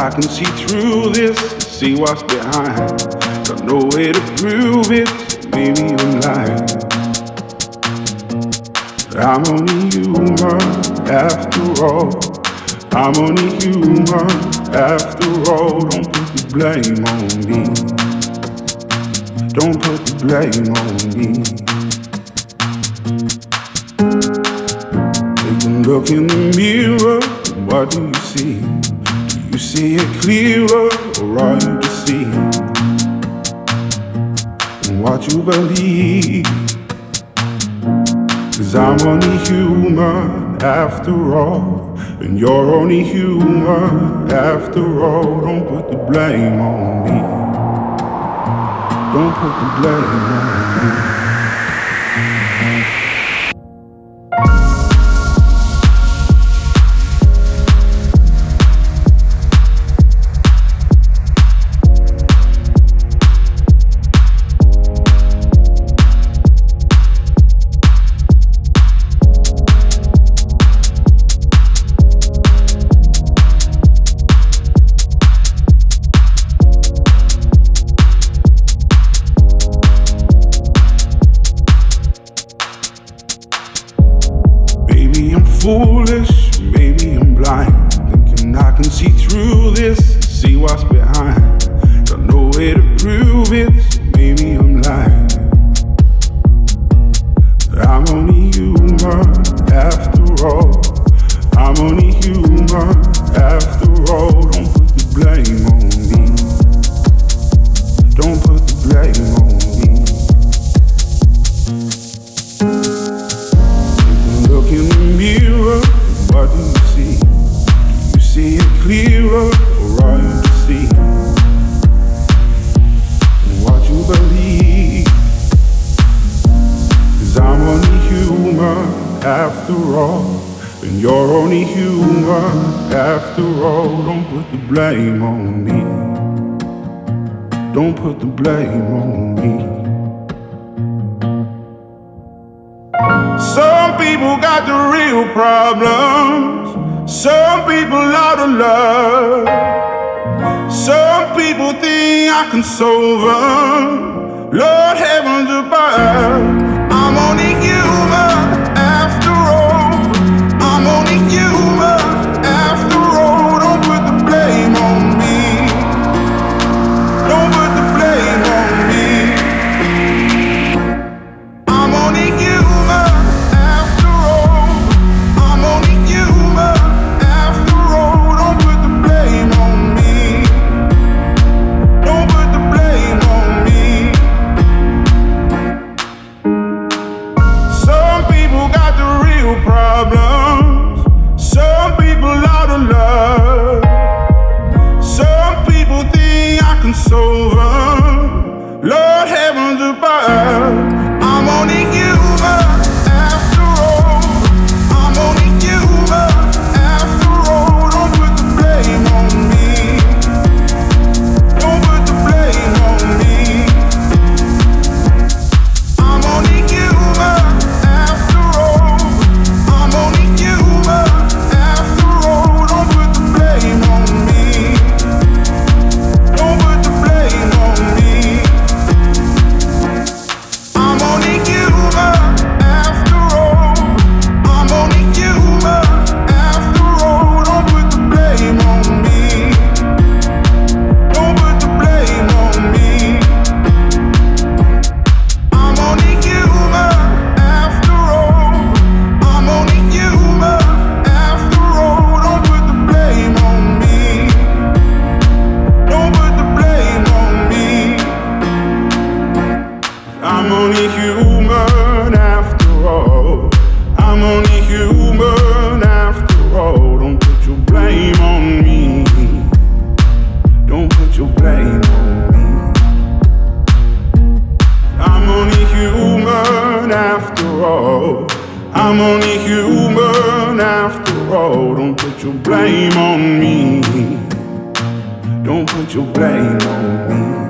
I can see through this, see what's behind. Got no way to prove it, maybe I'm lying. I'm only human after all. I'm only human after all. Don't put the blame on me. Don't put the blame on me. Take a look in the mirror, what do you see? See it clearer, or are you deceived? In what you believe? Cause I'm only human after all, and you're only human after all. Don't put the blame on me. Don't put the blame on me. Foolish, maybe I'm blind. Thinking I can see through this, see what's behind. Got no way to prove it, you're only human after all. Don't put the blame on me. Don't put the blame on me. Some people got the real problems. Some people out of love. Some people think I can solve them. Lord heavens above, I'm Don't put your blame on me. Don't put your blame on me.